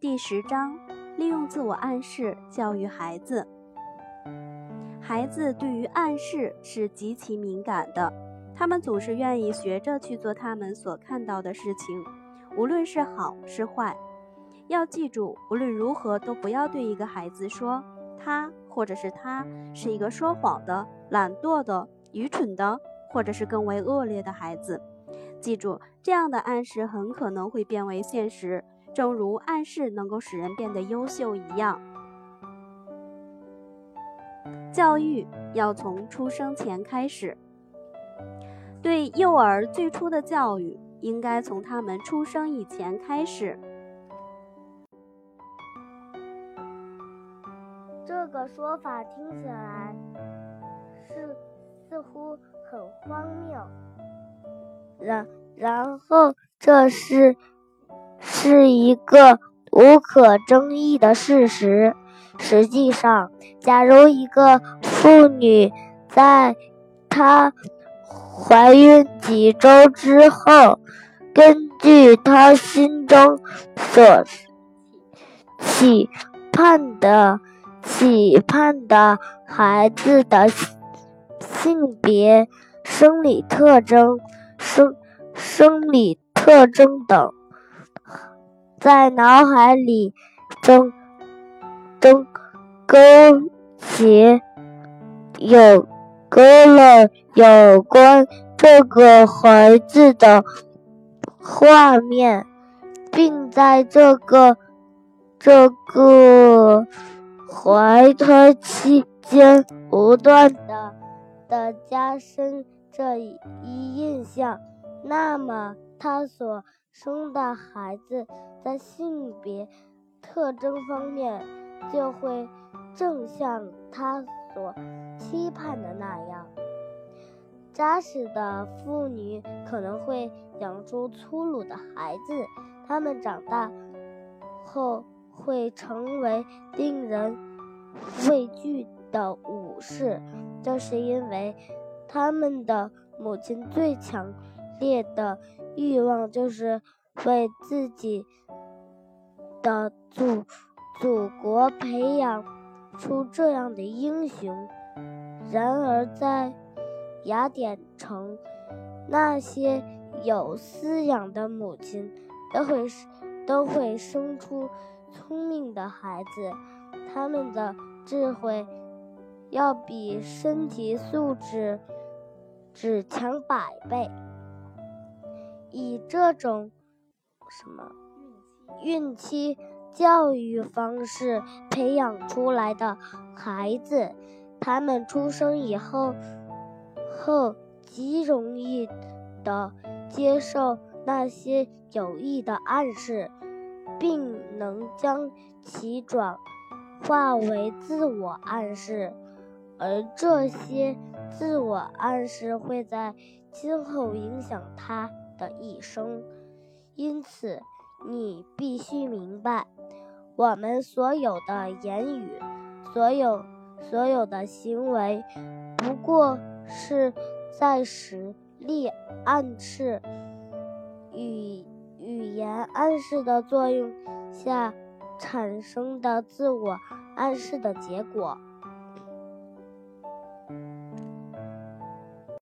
第十章，利用自我暗示教育孩子。孩子对于暗示是极其敏感的，他们总是愿意学着去做他们所看到的事情，无论是好是坏。要记住，无论如何都不要对一个孩子说他或者是他是一个说谎的、懒惰的、愚蠢的，或者是更为恶劣的孩子。记住，这样的暗示很可能会变为现实。正如暗示能够使人变得优秀一样，教育要从出生前开始。对幼儿最初的教育，应该从他们出生以前开始。这个说法听起来是似乎很荒谬。然然后这是。是一个无可争议的事实。实际上，假如一个妇女在她怀孕几周之后，根据她心中所期盼的期盼的孩子的性别、生理特征、生生理特征等。在脑海里，中中勾结有勾了有关这个孩子的画面，并在这个这个怀胎期间不断的的加深这一印象，那么他所。生的孩子在性别特征方面就会正像他所期盼的那样。扎实的妇女可能会养出粗鲁的孩子，他们长大后会成为令人畏惧的武士，这是因为他们的母亲最强烈的。欲望就是为自己的祖祖国培养出这样的英雄。然而，在雅典城，那些有饲养的母亲都会都会生出聪明的孩子，他们的智慧要比身体素质只强百倍。以这种什么孕期教育方式培养出来的孩子，他们出生以后后极容易的接受那些有益的暗示，并能将其转化为自我暗示，而这些自我暗示会在今后影响他。的一生，因此你必须明白，我们所有的言语，所有所有的行为，不过是在实力暗示语语言暗示的作用下产生的自我暗示的结果。